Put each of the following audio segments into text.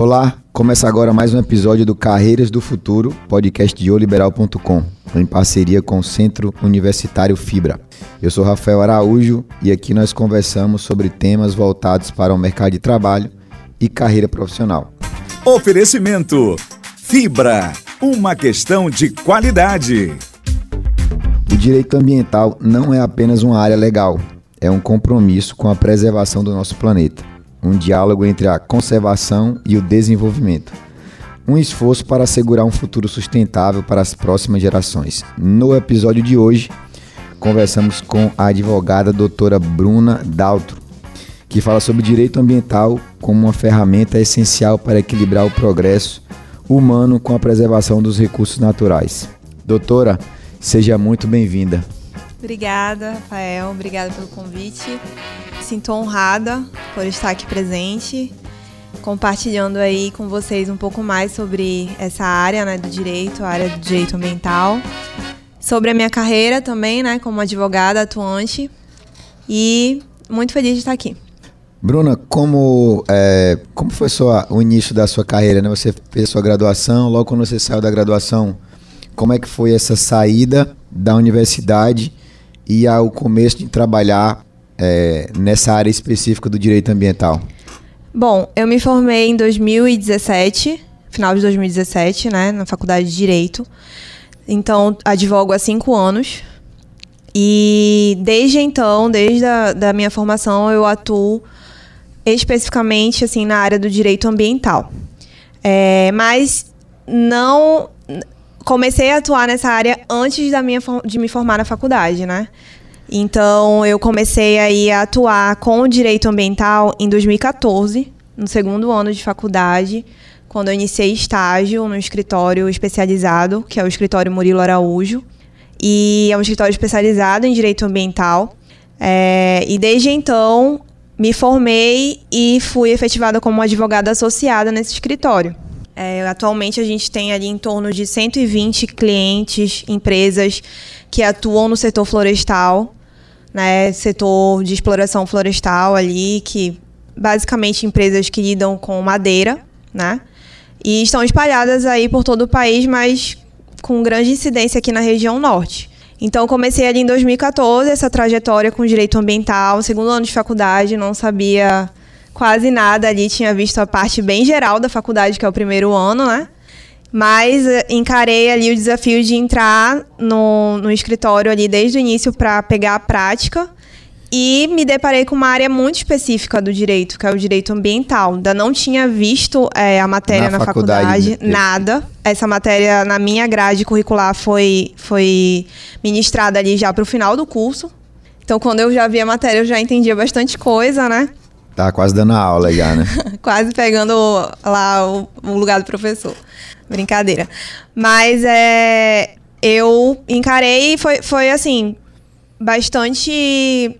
Olá, começa agora mais um episódio do Carreiras do Futuro, podcast de oliberal.com, em parceria com o Centro Universitário Fibra. Eu sou Rafael Araújo e aqui nós conversamos sobre temas voltados para o mercado de trabalho e carreira profissional. Oferecimento Fibra, uma questão de qualidade. O direito ambiental não é apenas uma área legal, é um compromisso com a preservação do nosso planeta um diálogo entre a conservação e o desenvolvimento. Um esforço para assegurar um futuro sustentável para as próximas gerações. No episódio de hoje, conversamos com a advogada doutora Bruna Daltro, que fala sobre direito ambiental como uma ferramenta essencial para equilibrar o progresso humano com a preservação dos recursos naturais. Doutora, seja muito bem-vinda. Obrigada, Rafael. Obrigada pelo convite sinto honrada por estar aqui presente, compartilhando aí com vocês um pouco mais sobre essa área né, do direito, a área do direito ambiental, sobre a minha carreira também, né, como advogada atuante, e muito feliz de estar aqui. Bruna, como, é, como foi sua, o início da sua carreira? Né? Você fez sua graduação, logo quando você saiu da graduação, como é que foi essa saída da universidade e ao começo de trabalhar é, nessa área específica do direito ambiental? Bom, eu me formei em 2017, final de 2017, né, na faculdade de Direito. Então, advogo há cinco anos. E desde então, desde a da minha formação, eu atuo especificamente assim na área do direito ambiental. É, mas não comecei a atuar nessa área antes da minha, de me formar na faculdade, né? Então, eu comecei aí a atuar com o direito ambiental em 2014, no segundo ano de faculdade, quando eu iniciei estágio no escritório especializado, que é o escritório Murilo Araújo. E é um escritório especializado em direito ambiental. É, e desde então, me formei e fui efetivada como advogada associada nesse escritório. É, atualmente a gente tem ali em torno de 120 clientes, empresas que atuam no setor florestal né, setor de exploração florestal ali, que basicamente empresas que lidam com madeira, né? E estão espalhadas aí por todo o país, mas com grande incidência aqui na região norte. Então comecei ali em 2014 essa trajetória com direito ambiental, segundo ano de faculdade, não sabia quase nada ali, tinha visto a parte bem geral da faculdade, que é o primeiro ano, né? Mas eh, encarei ali o desafio de entrar no, no escritório ali desde o início para pegar a prática. E me deparei com uma área muito específica do direito, que é o direito ambiental. Ainda não tinha visto é, a matéria na, na faculdade, faculdade, nada. Essa matéria na minha grade curricular foi, foi ministrada ali já para o final do curso. Então, quando eu já vi a matéria, eu já entendia bastante coisa, né? Tá quase dando aula já, né? quase pegando lá o, o lugar do professor. Brincadeira. Mas é, eu encarei e foi, foi assim, bastante.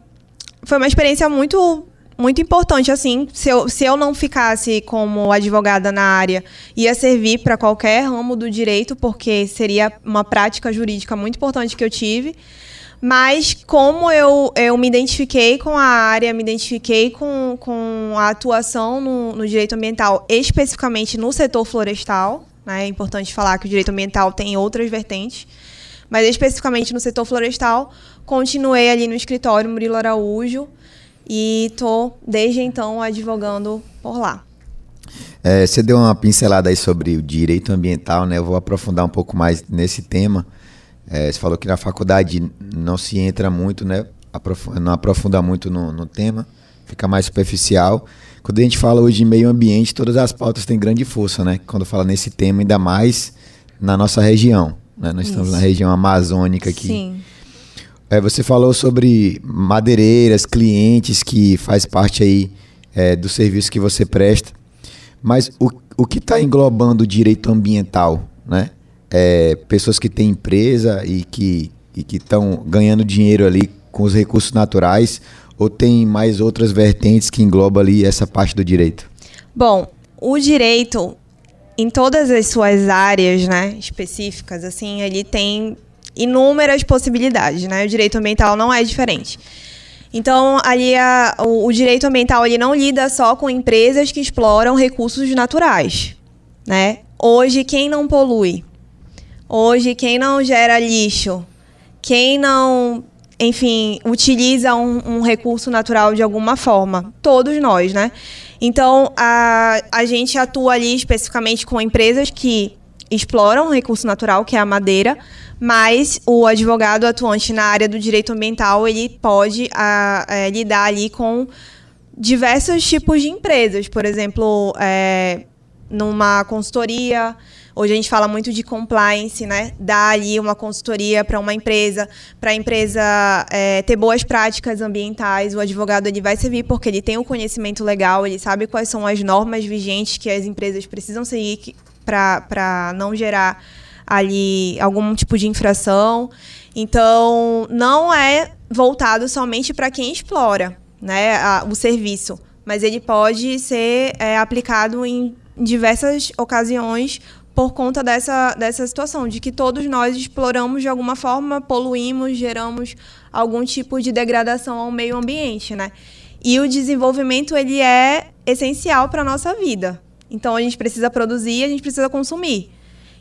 Foi uma experiência muito muito importante, assim. Se eu, se eu não ficasse como advogada na área, ia servir para qualquer ramo do direito, porque seria uma prática jurídica muito importante que eu tive. Mas como eu, eu me identifiquei com a área, me identifiquei com, com a atuação no, no direito ambiental, especificamente no setor florestal, né? É importante falar que o direito ambiental tem outras vertentes, mas especificamente no setor florestal, continuei ali no escritório Murilo Araújo e estou desde então advogando por lá. É, você deu uma pincelada aí sobre o direito ambiental, né? Eu vou aprofundar um pouco mais nesse tema. É, você falou que na faculdade não se entra muito, né? não aprofunda muito no, no tema, fica mais superficial. Quando a gente fala hoje de meio ambiente, todas as pautas têm grande força, né? Quando fala nesse tema, ainda mais na nossa região. Né? Nós Isso. estamos na região amazônica aqui. Sim. É, você falou sobre madeireiras, clientes que faz parte aí é, do serviço que você presta. Mas o, o que está englobando o direito ambiental, né? É, pessoas que têm empresa e que estão ganhando dinheiro ali com os recursos naturais ou tem mais outras vertentes que englobam ali essa parte do direito? Bom, o direito, em todas as suas áreas né, específicas, assim, ele tem inúmeras possibilidades, né? O direito ambiental não é diferente. Então, ali a, o, o, direito ambiental ele não lida só com empresas que exploram recursos naturais, né? Hoje, quem não polui? Hoje, quem não gera lixo? Quem não, enfim, utiliza um, um recurso natural de alguma forma? Todos nós, né? Então, a, a gente atua ali especificamente com empresas que exploram um recurso natural, que é a madeira, mas o advogado atuante na área do direito ambiental ele pode a, a, é, lidar ali com diversos tipos de empresas, por exemplo, é, numa consultoria. Hoje a gente fala muito de compliance, né? Dar ali uma consultoria para uma empresa, para a empresa é, ter boas práticas ambientais. O advogado ele vai servir porque ele tem o conhecimento legal, ele sabe quais são as normas vigentes que as empresas precisam seguir para não gerar ali algum tipo de infração. Então, não é voltado somente para quem explora né, a, o serviço, mas ele pode ser é, aplicado em diversas ocasiões por conta dessa, dessa situação, de que todos nós exploramos de alguma forma, poluímos, geramos algum tipo de degradação ao meio ambiente, né? E o desenvolvimento ele é essencial para a nossa vida. Então a gente precisa produzir, a gente precisa consumir.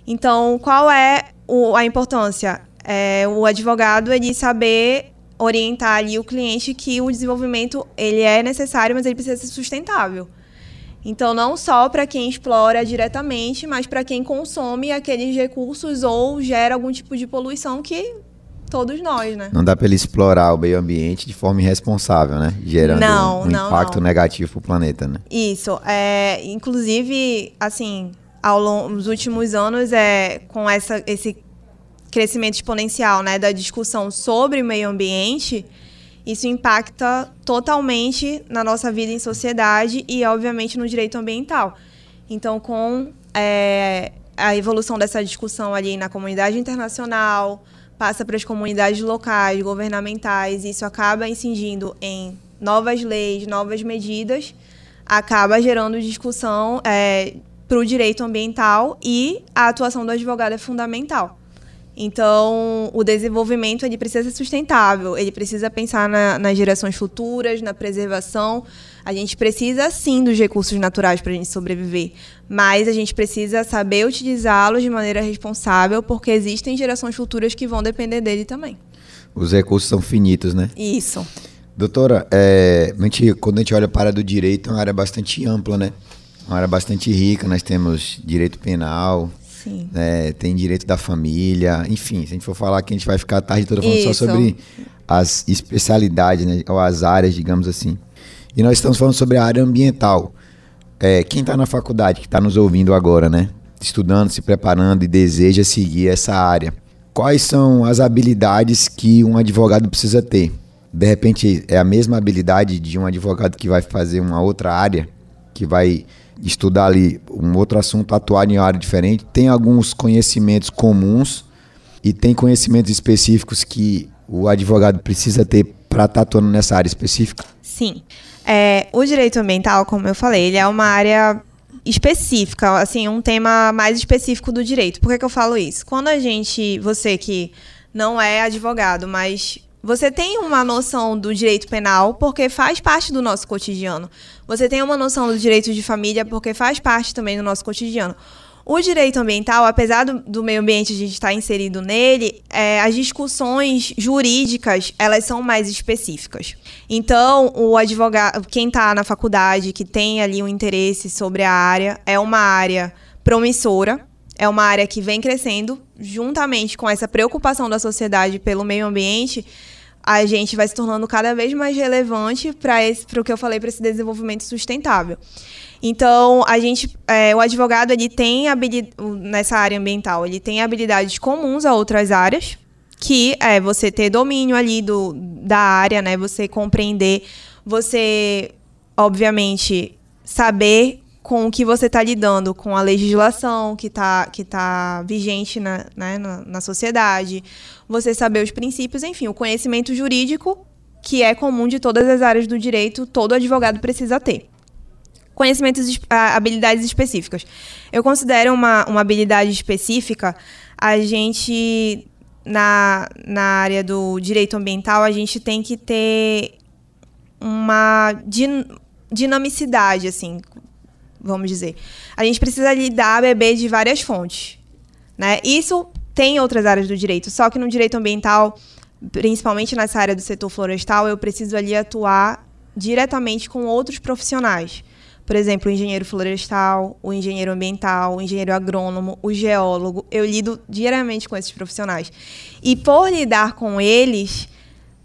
Então, qual é o, a importância? É, o advogado ele saber orientar ali o cliente que o desenvolvimento ele é necessário, mas ele precisa ser sustentável. Então, não só para quem explora diretamente, mas para quem consome aqueles recursos ou gera algum tipo de poluição que todos nós, né? Não dá para ele explorar o meio ambiente de forma irresponsável, né? Gerando não, um, um não, impacto não. negativo para o planeta, né? Isso. É, inclusive, assim, ao longo dos últimos anos é com essa, esse crescimento exponencial né, da discussão sobre o meio ambiente, isso impacta totalmente na nossa vida em sociedade e, obviamente, no direito ambiental. Então, com é, a evolução dessa discussão ali na comunidade internacional, passa para as comunidades locais, governamentais, isso acaba incidindo em novas leis, novas medidas, acaba gerando discussão é, para o direito ambiental e a atuação do advogado é fundamental. Então, o desenvolvimento ele precisa ser sustentável, ele precisa pensar na, nas gerações futuras, na preservação. A gente precisa sim dos recursos naturais para a gente sobreviver, mas a gente precisa saber utilizá-los de maneira responsável, porque existem gerações futuras que vão depender dele também. Os recursos são finitos, né? Isso. Doutora, é, a gente, quando a gente olha para a área do direito, é uma área bastante ampla, né? uma área bastante rica. Nós temos direito penal, né, tem direito da família, enfim, se a gente for falar aqui, a gente vai ficar a tarde toda falando Isso. só sobre as especialidades, né, ou as áreas, digamos assim. E nós estamos falando sobre a área ambiental. É, quem está na faculdade, que está nos ouvindo agora, né, estudando, se preparando e deseja seguir essa área, quais são as habilidades que um advogado precisa ter? De repente, é a mesma habilidade de um advogado que vai fazer uma outra área, que vai estudar ali um outro assunto, atuar em uma área diferente, tem alguns conhecimentos comuns e tem conhecimentos específicos que o advogado precisa ter para estar tá atuando nessa área específica? Sim. É, o direito ambiental, como eu falei, ele é uma área específica, assim, um tema mais específico do direito. Por que, que eu falo isso? Quando a gente, você que não é advogado, mas você tem uma noção do direito penal porque faz parte do nosso cotidiano. Você tem uma noção do direito de família porque faz parte também do nosso cotidiano. O direito ambiental, apesar do, do meio ambiente a gente estar inserido nele, é, as discussões jurídicas elas são mais específicas. Então, o advogado, quem está na faculdade, que tem ali um interesse sobre a área, é uma área promissora, é uma área que vem crescendo, juntamente com essa preocupação da sociedade pelo meio ambiente, a gente vai se tornando cada vez mais relevante para o que eu falei, para esse desenvolvimento sustentável. Então, a gente, é, o advogado ele tem nessa área ambiental, ele tem habilidades comuns a outras áreas, que é você ter domínio ali do, da área, né? Você compreender, você, obviamente, saber com o que você está lidando, com a legislação que está que tá vigente na, né, na, na sociedade, você saber os princípios, enfim, o conhecimento jurídico que é comum de todas as áreas do direito, todo advogado precisa ter. Conhecimentos, habilidades específicas. Eu considero uma, uma habilidade específica a gente, na, na área do direito ambiental, a gente tem que ter uma din dinamicidade, assim, vamos dizer. A gente precisa lidar beber de várias fontes, né? Isso tem em outras áreas do direito, só que no direito ambiental, principalmente nessa área do setor florestal, eu preciso ali atuar diretamente com outros profissionais. Por exemplo, o engenheiro florestal, o engenheiro ambiental, o engenheiro agrônomo, o geólogo. Eu lido diariamente com esses profissionais. E por lidar com eles,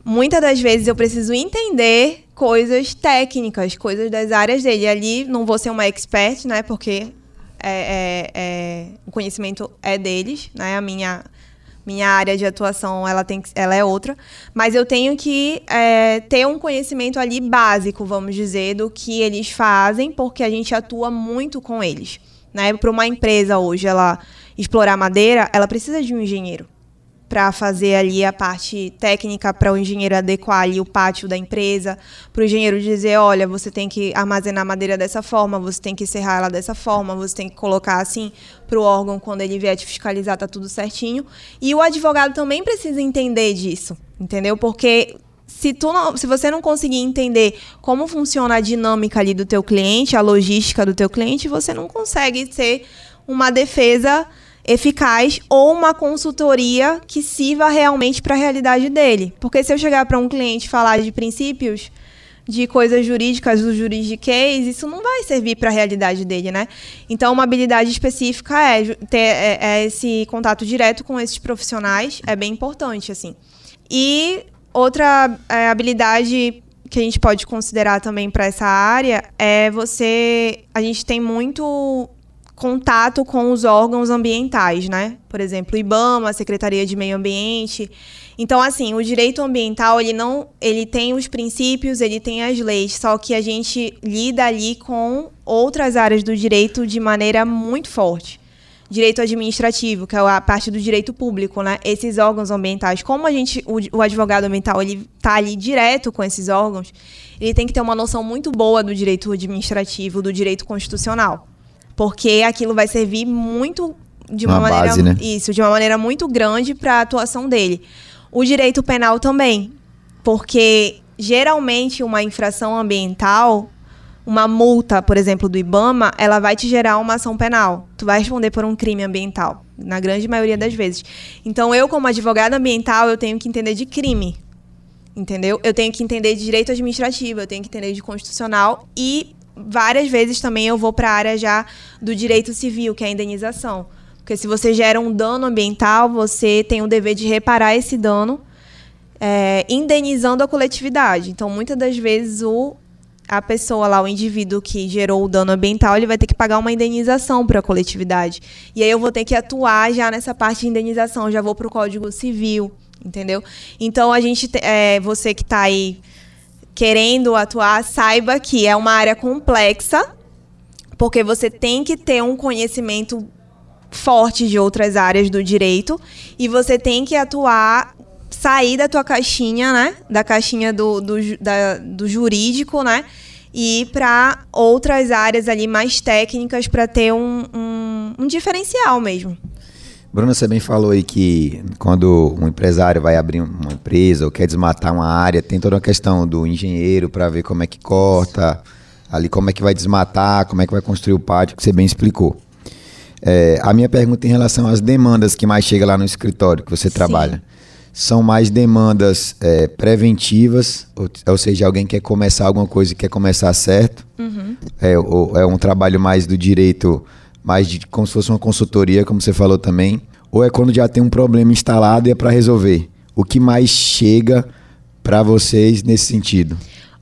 muitas das vezes eu preciso entender coisas técnicas, coisas das áreas dele. Ali não vou ser uma expert, né? Porque é, é, é, o conhecimento é deles, né? A minha minha área de atuação ela tem ela é outra, mas eu tenho que é, ter um conhecimento ali básico, vamos dizer, do que eles fazem, porque a gente atua muito com eles. Né? Para uma empresa hoje ela explorar madeira, ela precisa de um engenheiro para fazer ali a parte técnica para o engenheiro adequar ali o pátio da empresa, para o engenheiro dizer, olha, você tem que armazenar madeira dessa forma, você tem que serrar ela dessa forma, você tem que colocar assim para o órgão quando ele vier te fiscalizar tá tudo certinho. E o advogado também precisa entender disso, entendeu? Porque se, tu não, se você não conseguir entender como funciona a dinâmica ali do teu cliente, a logística do teu cliente, você não consegue ser uma defesa eficaz ou uma consultoria que sirva realmente para a realidade dele. Porque se eu chegar para um cliente falar de princípios, de coisas jurídicas do juridiquês, isso não vai servir para a realidade dele, né? Então, uma habilidade específica é ter é, é esse contato direto com esses profissionais, é bem importante, assim. E outra é, habilidade que a gente pode considerar também para essa área é você. A gente tem muito contato com os órgãos ambientais, né? Por exemplo, o IBAMA, a Secretaria de Meio Ambiente. Então, assim, o direito ambiental, ele não, ele tem os princípios, ele tem as leis, só que a gente lida ali com outras áreas do direito de maneira muito forte. Direito administrativo, que é a parte do direito público, né? Esses órgãos ambientais, como a gente, o, o advogado ambiental, ele tá ali direto com esses órgãos, ele tem que ter uma noção muito boa do direito administrativo, do direito constitucional porque aquilo vai servir muito de uma, uma maneira base, né? isso, de uma maneira muito grande para a atuação dele. O direito penal também, porque geralmente uma infração ambiental, uma multa, por exemplo, do IBAMA, ela vai te gerar uma ação penal. Tu vai responder por um crime ambiental, na grande maioria das vezes. Então, eu como advogada ambiental, eu tenho que entender de crime. Entendeu? Eu tenho que entender de direito administrativo, eu tenho que entender de constitucional e várias vezes também eu vou para a área já do direito civil, que é a indenização. Porque se você gera um dano ambiental, você tem o dever de reparar esse dano, é, indenizando a coletividade. Então, muitas das vezes, o, a pessoa lá, o indivíduo que gerou o dano ambiental, ele vai ter que pagar uma indenização para a coletividade. E aí eu vou ter que atuar já nessa parte de indenização, já vou para o Código Civil, entendeu? Então, a gente, é, você que está aí querendo atuar, saiba que é uma área complexa, porque você tem que ter um conhecimento forte de outras áreas do direito e você tem que atuar sair da tua caixinha, né? Da caixinha do, do, da, do jurídico, né? E ir para outras áreas ali mais técnicas para ter um, um, um diferencial mesmo. Bruna, você bem falou aí que quando um empresário vai abrir uma empresa ou quer desmatar uma área, tem toda a questão do engenheiro para ver como é que corta, ali como é que vai desmatar, como é que vai construir o pátio, que você bem explicou. É, a minha pergunta em relação às demandas que mais chega lá no escritório que você trabalha. Sim. São mais demandas é, preventivas, ou, ou, seja, alguém quer começar alguma coisa e quer começar certo. Uhum. É, ou, é um trabalho mais do direito mais de como se fosse uma consultoria, como você falou também, ou é quando já tem um problema instalado e é para resolver? O que mais chega para vocês nesse sentido?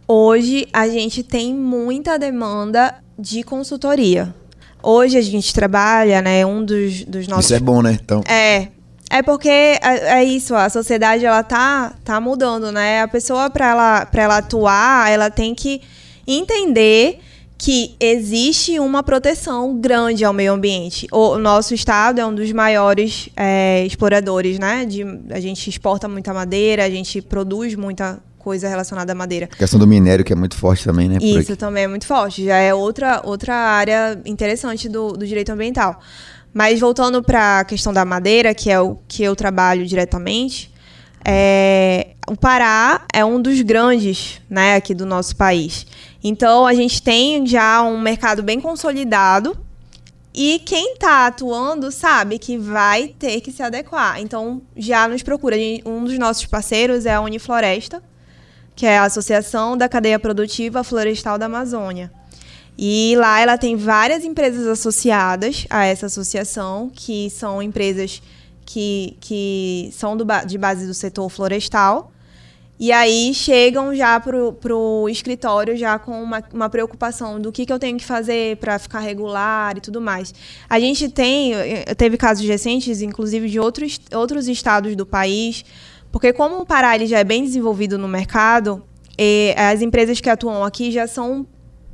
Hoje a gente tem muita demanda de consultoria. Hoje a gente trabalha, né, um dos, dos nossos... Isso é bom, né? Então... É, é porque é, é, isso, a sociedade ela tá, tá mudando, né? A pessoa para ela, pra ela atuar, ela tem que entender que existe uma proteção grande ao meio ambiente. O nosso estado é um dos maiores é, exploradores, né? De, a gente exporta muita madeira, a gente produz muita coisa relacionada à madeira. A questão do minério que é muito forte também, né? Isso também é muito forte. Já é outra, outra área interessante do, do direito ambiental. Mas voltando para a questão da madeira, que é o que eu trabalho diretamente, é, o Pará é um dos grandes, né, aqui do nosso país. Então a gente tem já um mercado bem consolidado e quem está atuando sabe que vai ter que se adequar. Então já nos procura. Um dos nossos parceiros é a Unifloresta, que é a Associação da Cadeia Produtiva Florestal da Amazônia. E lá ela tem várias empresas associadas a essa associação, que são empresas que, que são do, de base do setor florestal. E aí chegam já pro, pro escritório já com uma, uma preocupação do que, que eu tenho que fazer para ficar regular e tudo mais. A gente tem, teve casos recentes, inclusive de outros, outros estados do país, porque como o Pará ele já é bem desenvolvido no mercado, as empresas que atuam aqui já são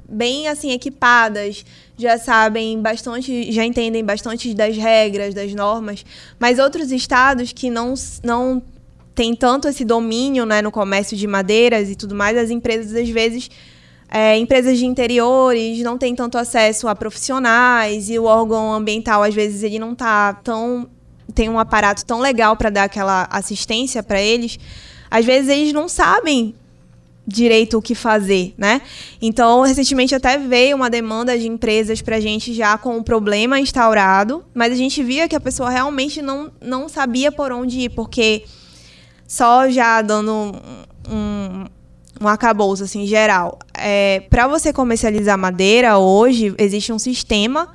bem assim equipadas, já sabem bastante, já entendem bastante das regras, das normas, mas outros estados que não não têm tanto esse domínio, né, no comércio de madeiras e tudo mais, as empresas às vezes é, empresas de interiores não têm tanto acesso a profissionais e o órgão ambiental às vezes ele não está tão tem um aparato tão legal para dar aquela assistência para eles. Às vezes eles não sabem direito o que fazer, né? Então, recentemente até veio uma demanda de empresas para a gente já com o problema instaurado, mas a gente via que a pessoa realmente não, não sabia por onde ir, porque só já dando um, um, um acabouço assim, geral. É, para você comercializar madeira, hoje existe um sistema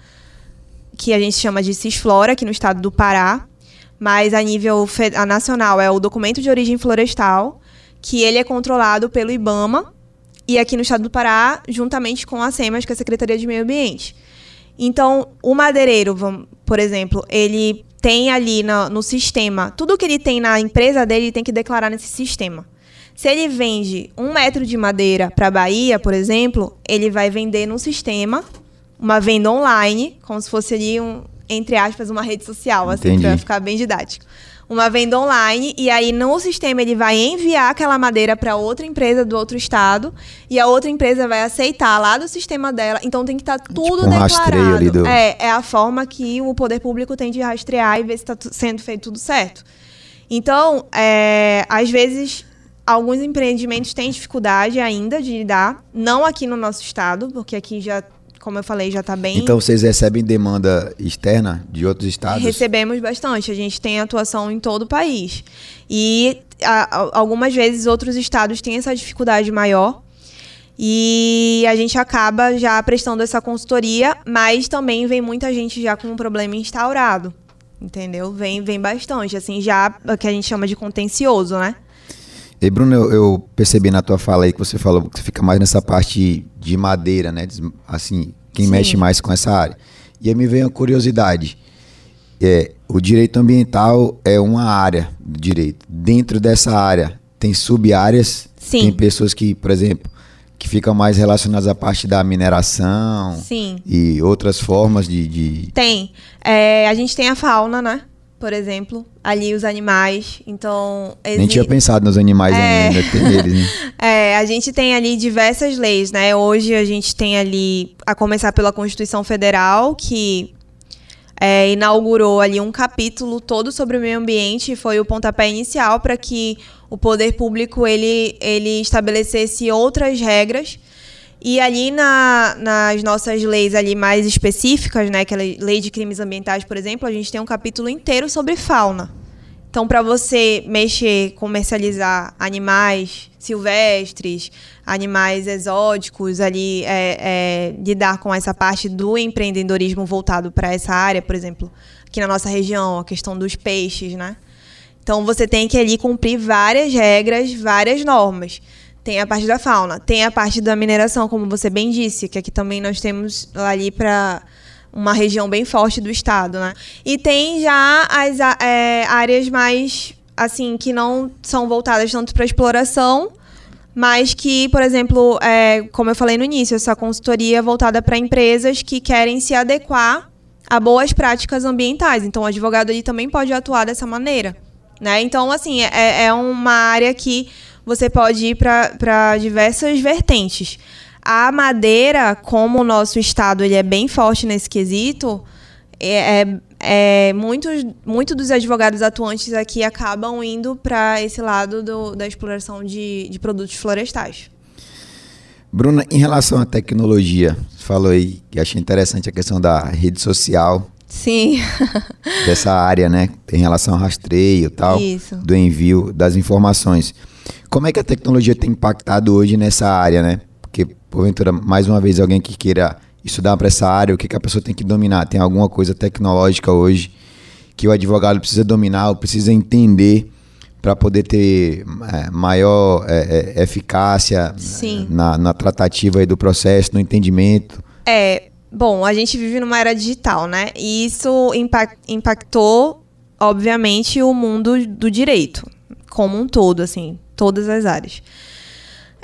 que a gente chama de Cisflora, aqui no estado do Pará, mas a nível a nacional é o documento de origem florestal, que ele é controlado pelo IBAMA e aqui no estado do Pará, juntamente com a SEMAS, que é a Secretaria de Meio Ambiente. Então, o madeireiro, por exemplo, ele tem ali no, no sistema, tudo que ele tem na empresa dele, ele tem que declarar nesse sistema. Se ele vende um metro de madeira para a Bahia, por exemplo, ele vai vender no sistema, uma venda online, como se fosse ali um, entre aspas, uma rede social, assim, para ficar bem didático uma venda online e aí no sistema ele vai enviar aquela madeira para outra empresa do outro estado e a outra empresa vai aceitar lá do sistema dela. Então tem que estar tá tudo tipo um declarado. Ali do... É, é a forma que o poder público tem de rastrear e ver se está sendo feito tudo certo. Então, é, às vezes alguns empreendimentos têm dificuldade ainda de lidar, não aqui no nosso estado, porque aqui já como eu falei, já está bem. Então vocês recebem demanda externa de outros estados? Recebemos bastante. A gente tem atuação em todo o país. E a, algumas vezes outros estados têm essa dificuldade maior. E a gente acaba já prestando essa consultoria, mas também vem muita gente já com um problema instaurado. Entendeu? Vem, vem bastante, assim, já que a gente chama de contencioso, né? E Bruno, eu, eu, percebi na tua fala aí que você falou que você fica mais nessa parte de madeira, né? Assim, quem Sim. mexe mais com essa área. E aí me veio a curiosidade. É, o direito ambiental é uma área do direito. Dentro dessa área tem sub-áreas. Tem pessoas que, por exemplo, que ficam mais relacionadas à parte da mineração. Sim. E outras formas de. de... Tem. É, a gente tem a fauna, né? Por exemplo, ali os animais. Então. Exi... Nem tinha pensado nos animais é... ainda, tem eles, né? É, a gente tem ali diversas leis, né? Hoje a gente tem ali, a começar pela Constituição Federal, que é, inaugurou ali um capítulo todo sobre o meio ambiente, foi o pontapé inicial para que o poder público ele, ele estabelecesse outras regras e ali na, nas nossas leis ali mais específicas, né, aquela lei de crimes ambientais, por exemplo, a gente tem um capítulo inteiro sobre fauna. Então, para você mexer, comercializar animais silvestres, animais exóticos, ali é, é, lidar com essa parte do empreendedorismo voltado para essa área, por exemplo, aqui na nossa região, a questão dos peixes, né? Então, você tem que ali cumprir várias regras, várias normas. Tem a parte da fauna, tem a parte da mineração, como você bem disse, que aqui também nós temos ali para uma região bem forte do estado, né? E tem já as é, áreas mais, assim, que não são voltadas tanto para exploração, mas que, por exemplo, é, como eu falei no início, essa consultoria é voltada para empresas que querem se adequar a boas práticas ambientais. Então, o advogado ali também pode atuar dessa maneira, né? Então, assim, é, é uma área que você pode ir para diversas vertentes. A madeira, como o nosso estado ele é bem forte nesse quesito, é, é, é, muitos, muitos dos advogados atuantes aqui acabam indo para esse lado do, da exploração de, de produtos florestais. Bruna, em relação à tecnologia, você falou aí que achei interessante a questão da rede social. Sim. dessa área, né? Em relação ao rastreio e tal. Isso. Do envio das informações. Como é que a tecnologia tem impactado hoje nessa área, né? Porque, porventura, mais uma vez, alguém que queira estudar para essa área, o que, que a pessoa tem que dominar? Tem alguma coisa tecnológica hoje que o advogado precisa dominar ou precisa entender para poder ter é, maior é, é, eficácia na, na, tratativa do processo, no entendimento? É, bom, a gente vive numa era digital, né? E isso impact, impactou, obviamente, o mundo do direito como um todo, assim, todas as áreas.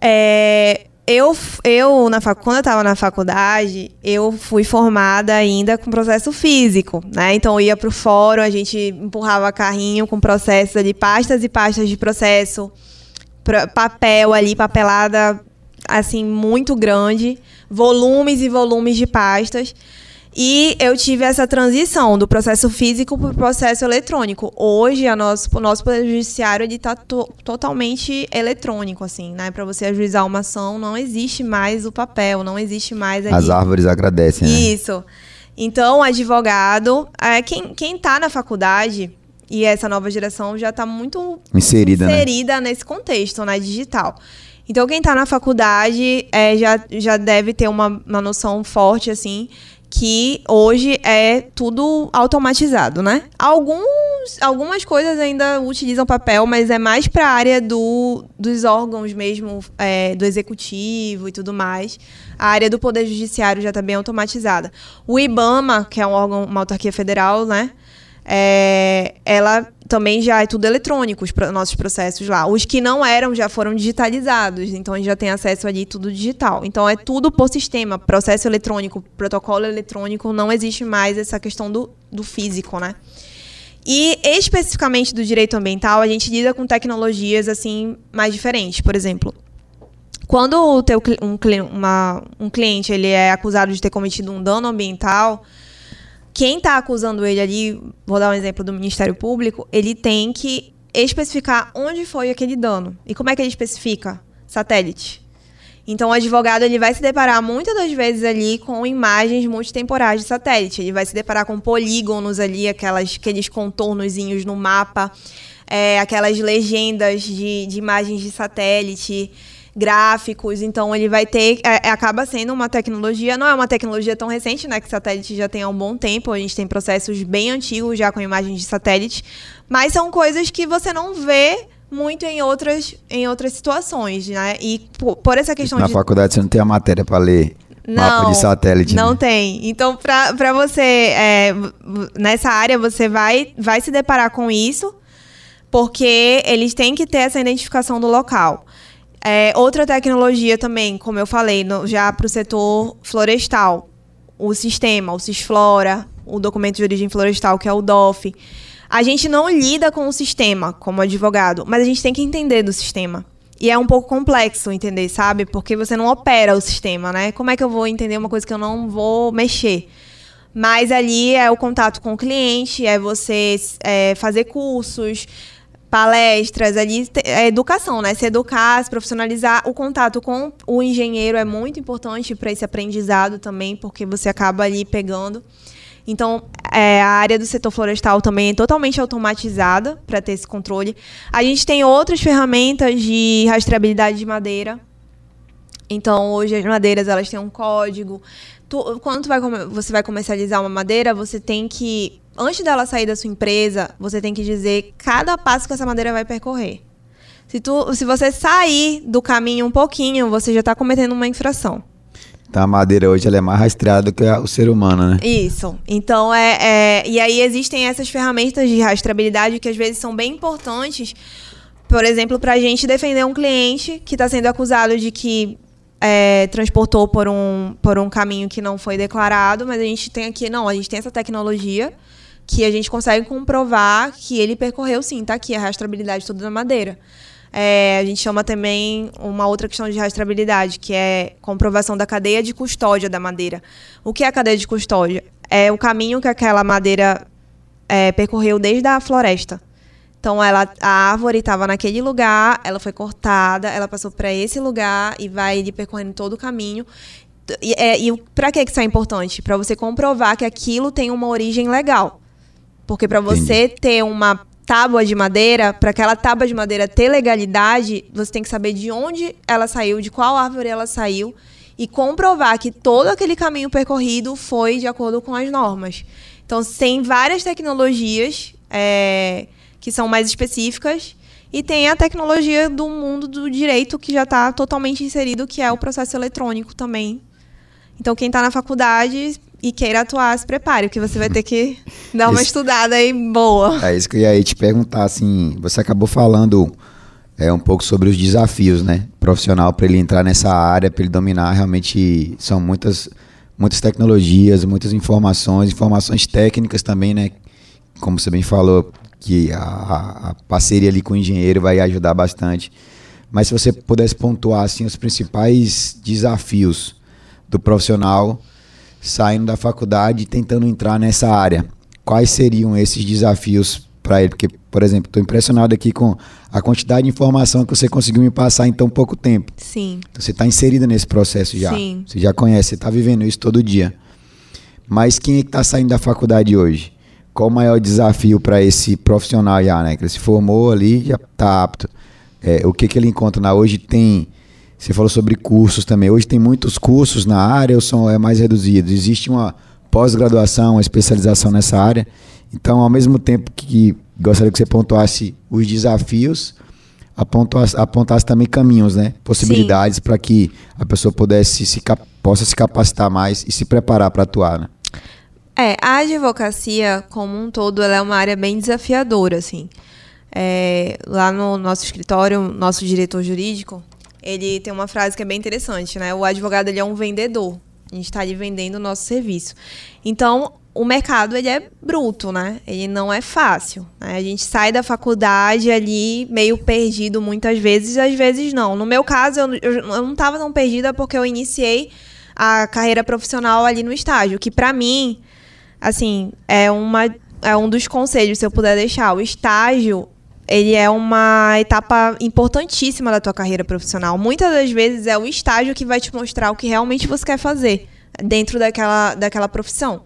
É, eu, eu na quando eu estava na faculdade, eu fui formada ainda com processo físico, né? Então eu ia para o fórum, a gente empurrava carrinho com processos ali, pastas e pastas de processo, papel ali, papelada assim muito grande, volumes e volumes de pastas. E eu tive essa transição do processo físico para o processo eletrônico. Hoje, a nosso, o nosso Poder Judiciário está to, totalmente eletrônico, assim, né? Para você ajuizar uma ação, não existe mais o papel, não existe mais... Ali. As árvores agradecem, né? Isso. Então, advogado, é, quem está na faculdade e essa nova geração já está muito inserida, né? inserida né? nesse contexto né, digital. Então, quem está na faculdade é, já, já deve ter uma, uma noção forte, assim, que hoje é tudo automatizado, né? Alguns, algumas coisas ainda utilizam papel, mas é mais para a área do, dos órgãos mesmo, é, do executivo e tudo mais. A área do Poder Judiciário já está bem automatizada. O IBAMA, que é um órgão, uma autarquia federal, né? É, ela também já é tudo eletrônico, os nossos processos lá. Os que não eram já foram digitalizados, então a gente já tem acesso ali tudo digital. Então é tudo por sistema, processo eletrônico, protocolo eletrônico, não existe mais essa questão do, do físico, né? E especificamente do direito ambiental, a gente lida com tecnologias assim mais diferentes. Por exemplo, quando o teu, um, uma, um cliente ele é acusado de ter cometido um dano ambiental, quem está acusando ele ali, vou dar um exemplo do Ministério Público, ele tem que especificar onde foi aquele dano. E como é que ele especifica? Satélite. Então, o advogado ele vai se deparar muitas das vezes ali com imagens multitemporais de satélite. Ele vai se deparar com polígonos ali, aquelas, aqueles contornozinhos no mapa, é, aquelas legendas de, de imagens de satélite gráficos, então ele vai ter, é, é, acaba sendo uma tecnologia, não é uma tecnologia tão recente, né, que satélite já tem há um bom tempo, a gente tem processos bem antigos já com imagens de satélite, mas são coisas que você não vê muito em outras, em outras situações, né, e por, por essa questão Na de... faculdade você não tem a matéria para ler não, satélite. Não né? tem. Então, para você, é, nessa área, você vai, vai se deparar com isso, porque eles têm que ter essa identificação do local. É, outra tecnologia também, como eu falei, no, já para o setor florestal, o sistema, o Cisflora, o documento de origem florestal, que é o DOF. A gente não lida com o sistema como advogado, mas a gente tem que entender do sistema. E é um pouco complexo entender, sabe? Porque você não opera o sistema, né? Como é que eu vou entender uma coisa que eu não vou mexer? Mas ali é o contato com o cliente, é você é, fazer cursos, palestras ali, é educação, né? Se educar, se profissionalizar. O contato com o engenheiro é muito importante para esse aprendizado também, porque você acaba ali pegando. Então, é, a área do setor florestal também é totalmente automatizada para ter esse controle. A gente tem outras ferramentas de rastreabilidade de madeira. Então, hoje as madeiras elas têm um código. Tu, quando tu vai, você vai comercializar uma madeira, você tem que antes dela sair da sua empresa, você tem que dizer cada passo que essa madeira vai percorrer. Se, tu, se você sair do caminho um pouquinho, você já está cometendo uma infração. Então a madeira hoje ela é mais rastreada do que o ser humano, né? Isso. Então é, é, E aí existem essas ferramentas de rastreabilidade que às vezes são bem importantes. Por exemplo, para a gente defender um cliente que está sendo acusado de que é, transportou por um, por um caminho que não foi declarado, mas a gente tem aqui, não, a gente tem essa tecnologia que a gente consegue comprovar que ele percorreu sim, tá aqui a rastreabilidade toda da madeira. É, a gente chama também uma outra questão de rastreabilidade, que é comprovação da cadeia de custódia da madeira. O que é a cadeia de custódia? É o caminho que aquela madeira é, percorreu desde a floresta. Então, ela, a árvore estava naquele lugar, ela foi cortada, ela passou para esse lugar e vai ali percorrendo todo o caminho. E, é, e para que isso é importante? Para você comprovar que aquilo tem uma origem legal. Porque para você ter uma tábua de madeira, para aquela tábua de madeira ter legalidade, você tem que saber de onde ela saiu, de qual árvore ela saiu e comprovar que todo aquele caminho percorrido foi de acordo com as normas. Então, tem várias tecnologias é, que são mais específicas e tem a tecnologia do mundo do direito que já está totalmente inserido, que é o processo eletrônico também. Então, quem está na faculdade e queira atuar, se prepare, porque você vai ter que dar uma estudada aí boa. É isso que eu ia te perguntar, assim, você acabou falando é, um pouco sobre os desafios, né, profissional para ele entrar nessa área, para ele dominar, realmente são muitas muitas tecnologias, muitas informações, informações técnicas também, né, como você bem falou, que a, a parceria ali com o engenheiro vai ajudar bastante. Mas se você pudesse pontuar assim os principais desafios do profissional saindo da faculdade e tentando entrar nessa área. Quais seriam esses desafios para ele? Porque, por exemplo, estou impressionado aqui com a quantidade de informação que você conseguiu me passar em tão pouco tempo. Sim. Então, você está inserida nesse processo já. Sim. Você já conhece, você está vivendo isso todo dia. Mas quem é que está saindo da faculdade hoje? Qual o maior desafio para esse profissional já, né? Que ele se formou ali, já está apto. É, o que, que ele encontra na hoje tem você falou sobre cursos também. Hoje tem muitos cursos na área ou são é mais reduzidos? Existe uma pós-graduação, uma especialização nessa área. Então, ao mesmo tempo que gostaria que você pontuasse os desafios, apontasse, apontasse também caminhos, né? Possibilidades para que a pessoa pudesse se, possa se capacitar mais e se preparar para atuar, né? É, a advocacia como um todo, ela é uma área bem desafiadora, assim. É, lá no nosso escritório, nosso diretor jurídico, ele tem uma frase que é bem interessante, né? O advogado ele é um vendedor. A gente está ali vendendo o nosso serviço. Então, o mercado ele é bruto, né? Ele não é fácil. Né? A gente sai da faculdade ali meio perdido muitas vezes, às vezes não. No meu caso, eu, eu, eu não estava tão perdida porque eu iniciei a carreira profissional ali no estágio, que para mim, assim, é uma é um dos conselhos se eu puder deixar. O estágio ele é uma etapa importantíssima da tua carreira profissional. Muitas das vezes é o estágio que vai te mostrar o que realmente você quer fazer dentro daquela, daquela profissão.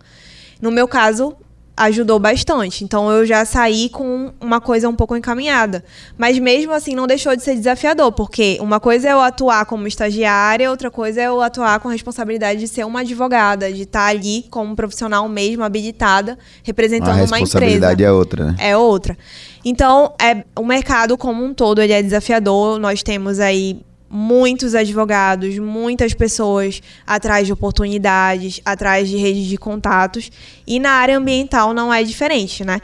No meu caso, ajudou bastante. Então eu já saí com uma coisa um pouco encaminhada. Mas mesmo assim não deixou de ser desafiador, porque uma coisa é eu atuar como estagiária, outra coisa é eu atuar com a responsabilidade de ser uma advogada, de estar ali como profissional mesmo, habilitada, representando uma empresa. A responsabilidade é outra, né? É outra. Então, é, o mercado como um todo ele é desafiador. Nós temos aí muitos advogados, muitas pessoas atrás de oportunidades, atrás de redes de contatos. E na área ambiental não é diferente, né?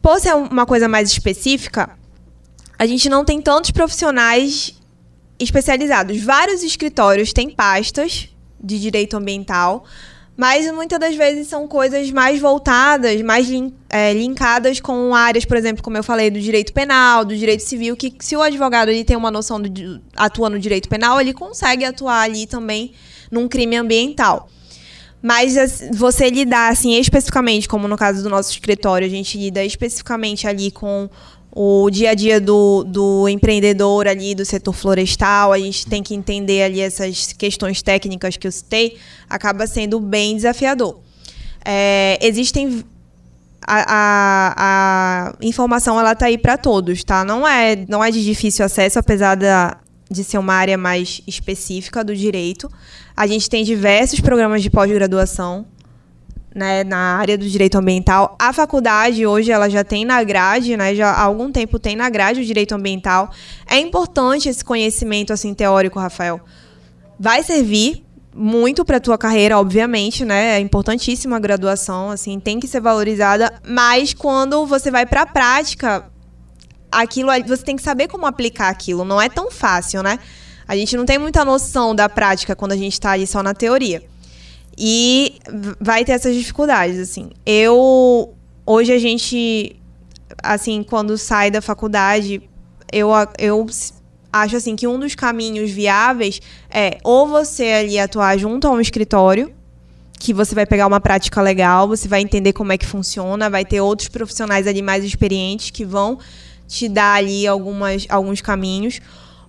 Por ser uma coisa mais específica, a gente não tem tantos profissionais especializados. Vários escritórios têm pastas de direito ambiental, mas muitas das vezes são coisas mais voltadas, mais é, linkadas com áreas, por exemplo, como eu falei, do direito penal, do direito civil, que se o advogado ele tem uma noção de atua no direito penal, ele consegue atuar ali também num crime ambiental. Mas você lidar assim especificamente, como no caso do nosso escritório, a gente lida especificamente ali com o dia a dia do, do empreendedor ali do setor florestal, a gente tem que entender ali essas questões técnicas que eu citei, acaba sendo bem desafiador. É, existem a, a, a, informação ela tá aí para todos, tá? Não é, não é de difícil acesso, apesar da, de ser uma área mais específica do direito. A gente tem diversos programas de pós-graduação né, na área do direito ambiental. A faculdade hoje ela já tem na grade, né, já há algum tempo tem na grade o direito ambiental. É importante esse conhecimento assim teórico, Rafael. Vai servir muito para tua carreira, obviamente, né? É importantíssima a graduação, assim, tem que ser valorizada, mas quando você vai para a prática, aquilo você tem que saber como aplicar aquilo, não é tão fácil, né? A gente não tem muita noção da prática quando a gente está ali só na teoria. E vai ter essas dificuldades, assim. Eu. Hoje a gente. Assim, quando sai da faculdade, eu, eu acho assim que um dos caminhos viáveis é ou você ali atuar junto a um escritório, que você vai pegar uma prática legal, você vai entender como é que funciona, vai ter outros profissionais ali mais experientes que vão te dar ali algumas, alguns caminhos.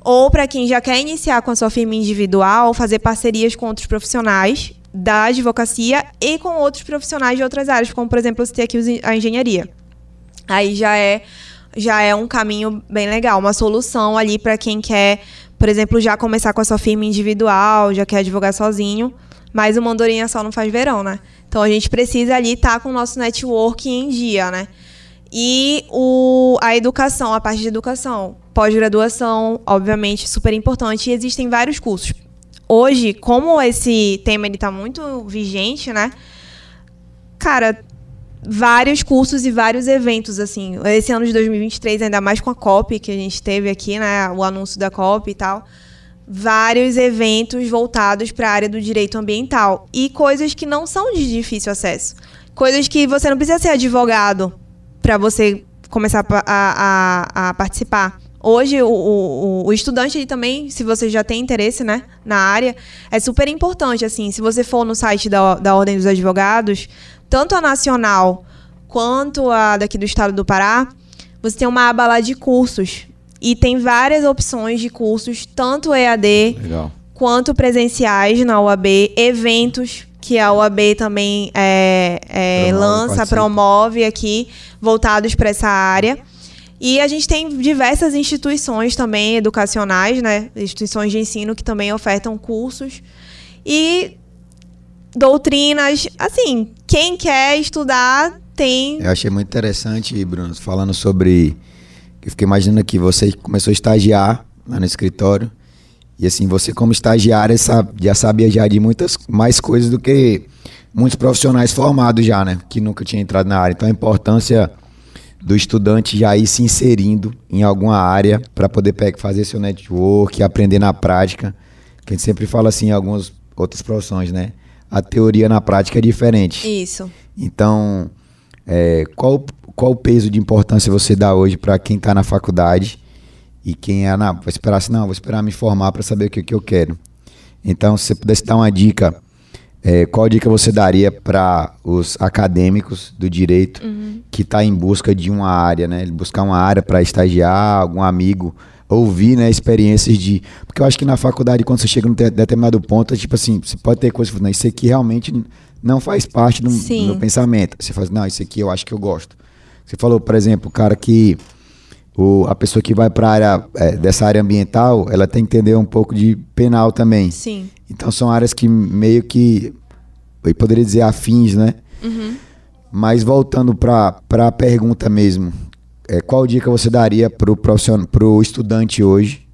Ou para quem já quer iniciar com a sua firma individual, fazer parcerias com outros profissionais da advocacia e com outros profissionais de outras áreas, como por exemplo, eu citei aqui a engenharia. Aí já é já é um caminho bem legal, uma solução ali para quem quer, por exemplo, já começar com a sua firma individual, já quer advogar sozinho, mas o mandorinha só não faz verão, né? Então a gente precisa ali estar tá com o nosso network em dia, né? E o, a educação, a parte de educação, pós-graduação, obviamente, super importante. E existem vários cursos hoje, como esse tema ele tá muito vigente, né? Cara, vários cursos e vários eventos, assim. Esse ano de 2023, ainda mais com a COP que a gente teve aqui, né? O anúncio da COP e tal. Vários eventos voltados para a área do direito ambiental. E coisas que não são de difícil acesso. Coisas que você não precisa ser advogado para você começar a, a, a participar. Hoje, o, o, o, estudante ele também, se você já tem interesse né, na área, é super importante. assim Se você for no site da, da Ordem dos Advogados, tanto a nacional quanto a daqui do estado do Pará, você tem uma aba lá de cursos. E tem várias opções de cursos, tanto EAD Legal. quanto presenciais na UAB, eventos que a UAB também é, é, promove, lança, participa. promove aqui, voltados para essa área. E a gente tem diversas instituições também educacionais, né? Instituições de ensino que também ofertam cursos. E doutrinas, assim, quem quer estudar tem. Eu achei muito interessante, Bruno, falando sobre. Eu fiquei imaginando que você começou a estagiar lá no escritório. E assim, você como estagiária já sabia já de muitas mais coisas do que muitos profissionais formados já, né? Que nunca tinham entrado na área. Então a importância do estudante já ir se inserindo em alguma área para poder fazer seu network, aprender na prática. Que a gente sempre fala assim em algumas outras profissões, né? A teoria na prática é diferente. Isso. Então, é, qual, qual o peso de importância você dá hoje para quem está na faculdade e quem é na. Vai esperar assim, não, vou esperar me formar para saber o que, que eu quero. Então, se você pudesse dar uma dica é, qual dica você daria para os acadêmicos do direito uhum. que está em busca de uma área, né? Buscar uma área para estagiar, algum amigo, ouvir né, experiências de. Porque eu acho que na faculdade, quando você chega num determinado ponto, é tipo assim, você pode ter coisas que isso aqui realmente não faz parte do, do meu pensamento. Você faz, não, isso aqui eu acho que eu gosto. Você falou, por exemplo, o cara que. O, a pessoa que vai para a área é, dessa área ambiental, ela tem que entender um pouco de penal também. Sim. Então são áreas que meio que eu poderia dizer afins, né? Uhum. Mas voltando para a pergunta mesmo, é, qual dica você daria para o profissional, para o estudante hoje,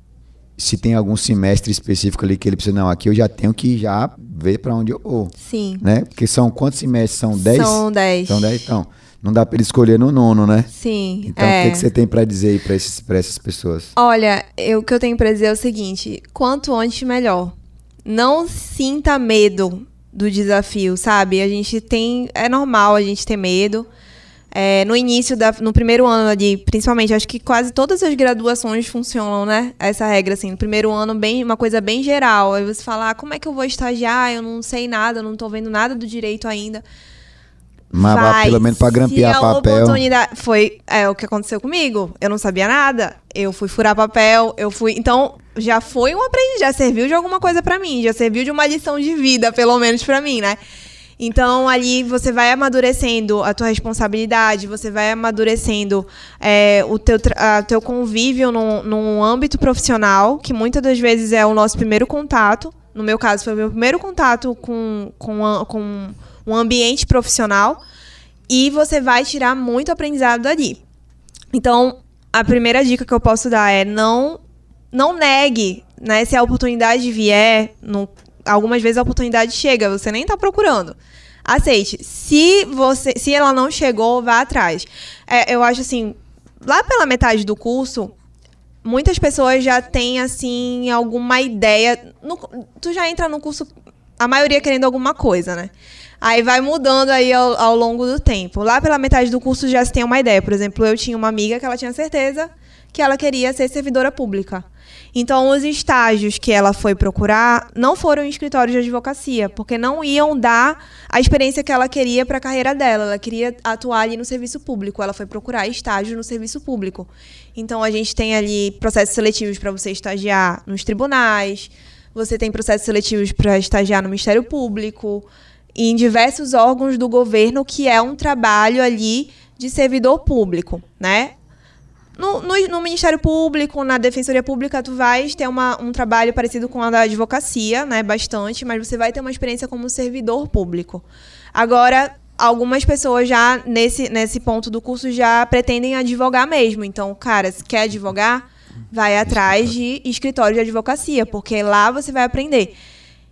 se tem algum semestre específico ali que ele precisa, não, aqui eu já tenho que já ver para onde eu vou. Sim. Né? Porque são quantos semestres? São 10? São 10. São 10, então. Não dá para ele escolher no nono, né? Sim. Então, é. o que, que você tem para dizer aí para essas pessoas? Olha, eu, o que eu tenho para dizer é o seguinte: quanto antes, melhor não sinta medo do desafio, sabe? A gente tem. É normal a gente ter medo. É, no início, da, no primeiro ano ali, principalmente, acho que quase todas as graduações funcionam, né? Essa regra, assim, no primeiro ano, bem, uma coisa bem geral. Aí você fala, ah, como é que eu vou estagiar? Eu não sei nada, não estou vendo nada do direito ainda. Mas vai, pelo menos para grampear papel. Oportunidade... Foi é, o que aconteceu comigo. Eu não sabia nada. Eu fui furar papel, eu fui. Então, já foi um aprendiz, já serviu de alguma coisa para mim, já serviu de uma lição de vida, pelo menos para mim, né? Então, ali você vai amadurecendo a tua responsabilidade, você vai amadurecendo é, o teu, a, teu convívio num, num âmbito profissional, que muitas das vezes é o nosso primeiro contato. No meu caso, foi o meu primeiro contato com, com, com um ambiente profissional e você vai tirar muito aprendizado dali. Então, a primeira dica que eu posso dar é não não negue, né? Se a oportunidade vier, algumas vezes a oportunidade chega, você nem está procurando. Aceite. Se você, se ela não chegou, vá atrás. É, eu acho assim, lá pela metade do curso, muitas pessoas já têm assim alguma ideia. No, tu já entra no curso, a maioria querendo alguma coisa, né? Aí vai mudando aí ao, ao, longo do tempo. Lá pela metade do curso já se tem uma ideia. Por exemplo, eu tinha uma amiga que ela tinha certeza que ela queria ser servidora pública. Então, os estágios que ela foi procurar não foram em escritórios de advocacia, porque não iam dar a experiência que ela queria para a carreira dela. Ela queria atuar ali no serviço público. Ela foi procurar estágio no serviço público. Então, a gente tem ali processos seletivos para você estagiar nos tribunais, você tem processos seletivos para estagiar no Ministério Público, em diversos órgãos do governo, que é um trabalho ali de servidor público, né? No, no, no, Ministério Público, na Defensoria Pública, tu vais ter uma, um trabalho parecido com a da advocacia, né? Bastante, mas você vai ter uma experiência como servidor público. Agora, algumas pessoas já, nesse, nesse ponto do curso, já pretendem advogar mesmo. Então, cara, se quer advogar, vai atrás de escritório de advocacia, porque lá você vai aprender.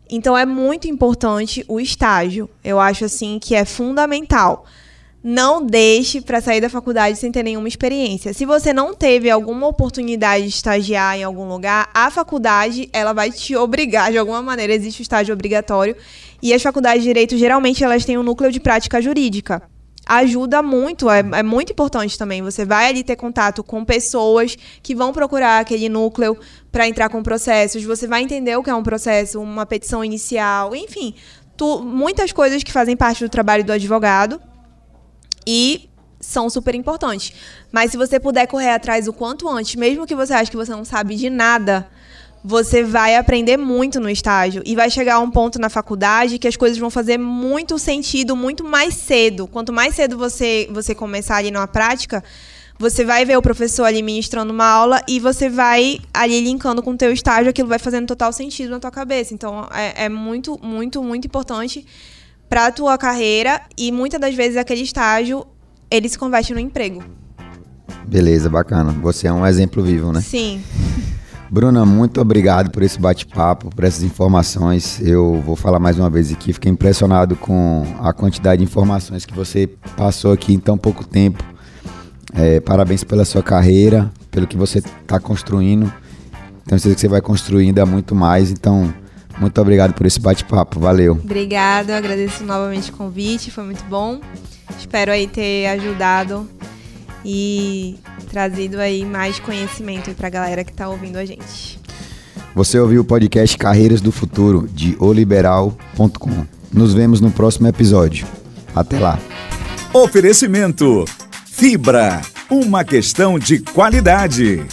Então, é muito importante o estágio. Eu acho, assim, que é fundamental não deixe para sair da faculdade sem ter nenhuma experiência. Se você não teve alguma oportunidade de estagiar em algum lugar, a faculdade ela vai te obrigar de alguma maneira. Existe o estágio obrigatório e as faculdades de direito geralmente elas têm um núcleo de prática jurídica. Ajuda muito, é, é muito importante também. Você vai ali ter contato com pessoas que vão procurar aquele núcleo para entrar com processos. Você vai entender o que é um processo, uma petição inicial, enfim, tu, muitas coisas que fazem parte do trabalho do advogado e são super importantes. Mas se você puder correr atrás o quanto antes, mesmo que você ache que você não sabe de nada, você vai aprender muito no estágio e vai chegar a um ponto na faculdade que as coisas vão fazer muito sentido muito mais cedo. Quanto mais cedo você você começar ali numa prática, você vai ver o professor ali ministrando uma aula e você vai ali linkando com o teu estágio, aquilo vai fazendo total sentido na tua cabeça. Então é, é muito, muito, muito importante para a tua carreira e muitas das vezes aquele estágio ele se converte no emprego. Beleza, bacana. Você é um exemplo vivo, né? Sim. Bruna, muito obrigado por esse bate-papo, por essas informações. Eu vou falar mais uma vez aqui, fiquei impressionado com a quantidade de informações que você passou aqui em tão pouco tempo. É, parabéns pela sua carreira, pelo que você está construindo. Tenho certeza que você vai construir ainda muito mais. Então, muito obrigado por esse bate-papo, valeu. Obrigada, agradeço novamente o convite, foi muito bom. Espero aí ter ajudado e trazido aí mais conhecimento para a galera que está ouvindo a gente. Você ouviu o podcast Carreiras do Futuro de oliberal.com. Nos vemos no próximo episódio. Até lá. Oferecimento Fibra, uma questão de qualidade.